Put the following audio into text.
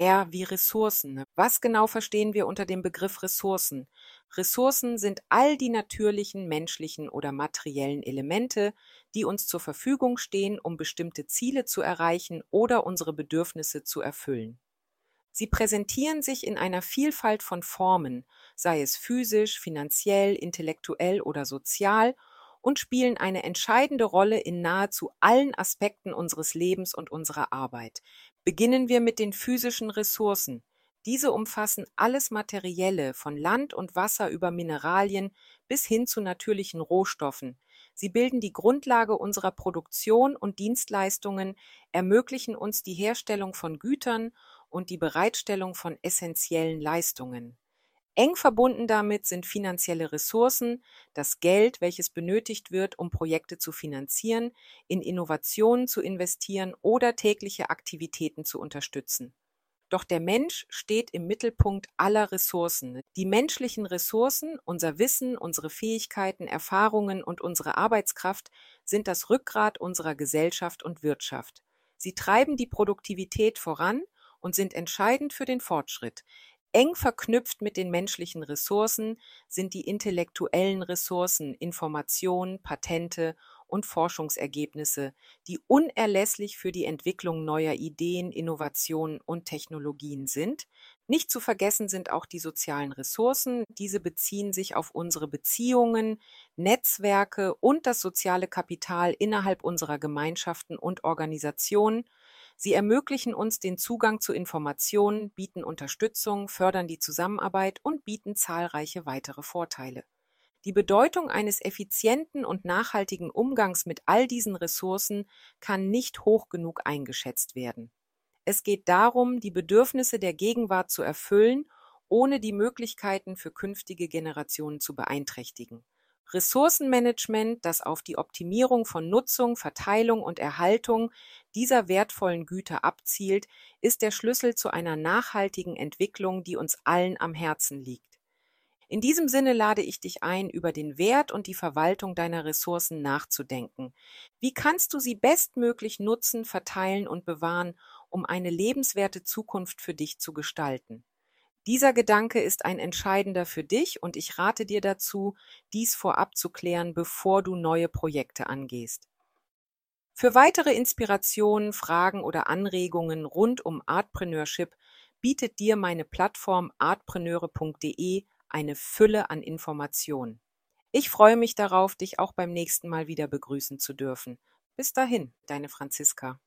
R wie Ressourcen. Was genau verstehen wir unter dem Begriff Ressourcen? Ressourcen sind all die natürlichen, menschlichen oder materiellen Elemente, die uns zur Verfügung stehen, um bestimmte Ziele zu erreichen oder unsere Bedürfnisse zu erfüllen. Sie präsentieren sich in einer Vielfalt von Formen, sei es physisch, finanziell, intellektuell oder sozial, und spielen eine entscheidende Rolle in nahezu allen Aspekten unseres Lebens und unserer Arbeit. Beginnen wir mit den physischen Ressourcen. Diese umfassen alles Materielle, von Land und Wasser über Mineralien bis hin zu natürlichen Rohstoffen. Sie bilden die Grundlage unserer Produktion und Dienstleistungen, ermöglichen uns die Herstellung von Gütern und die Bereitstellung von essentiellen Leistungen. Eng verbunden damit sind finanzielle Ressourcen, das Geld, welches benötigt wird, um Projekte zu finanzieren, in Innovationen zu investieren oder tägliche Aktivitäten zu unterstützen. Doch der Mensch steht im Mittelpunkt aller Ressourcen. Die menschlichen Ressourcen, unser Wissen, unsere Fähigkeiten, Erfahrungen und unsere Arbeitskraft sind das Rückgrat unserer Gesellschaft und Wirtschaft. Sie treiben die Produktivität voran und sind entscheidend für den Fortschritt. Eng verknüpft mit den menschlichen Ressourcen sind die intellektuellen Ressourcen, Information, Patente und Forschungsergebnisse, die unerlässlich für die Entwicklung neuer Ideen, Innovationen und Technologien sind. Nicht zu vergessen sind auch die sozialen Ressourcen. Diese beziehen sich auf unsere Beziehungen, Netzwerke und das soziale Kapital innerhalb unserer Gemeinschaften und Organisationen. Sie ermöglichen uns den Zugang zu Informationen, bieten Unterstützung, fördern die Zusammenarbeit und bieten zahlreiche weitere Vorteile. Die Bedeutung eines effizienten und nachhaltigen Umgangs mit all diesen Ressourcen kann nicht hoch genug eingeschätzt werden. Es geht darum, die Bedürfnisse der Gegenwart zu erfüllen, ohne die Möglichkeiten für künftige Generationen zu beeinträchtigen. Ressourcenmanagement, das auf die Optimierung von Nutzung, Verteilung und Erhaltung dieser wertvollen Güter abzielt, ist der Schlüssel zu einer nachhaltigen Entwicklung, die uns allen am Herzen liegt. In diesem Sinne lade ich dich ein, über den Wert und die Verwaltung deiner Ressourcen nachzudenken. Wie kannst du sie bestmöglich nutzen, verteilen und bewahren, um eine lebenswerte Zukunft für dich zu gestalten? Dieser Gedanke ist ein entscheidender für dich und ich rate dir dazu, dies vorab zu klären, bevor du neue Projekte angehst. Für weitere Inspirationen, Fragen oder Anregungen rund um Artpreneurship bietet dir meine Plattform artpreneure.de eine Fülle an Informationen. Ich freue mich darauf, dich auch beim nächsten Mal wieder begrüßen zu dürfen. Bis dahin, deine Franziska.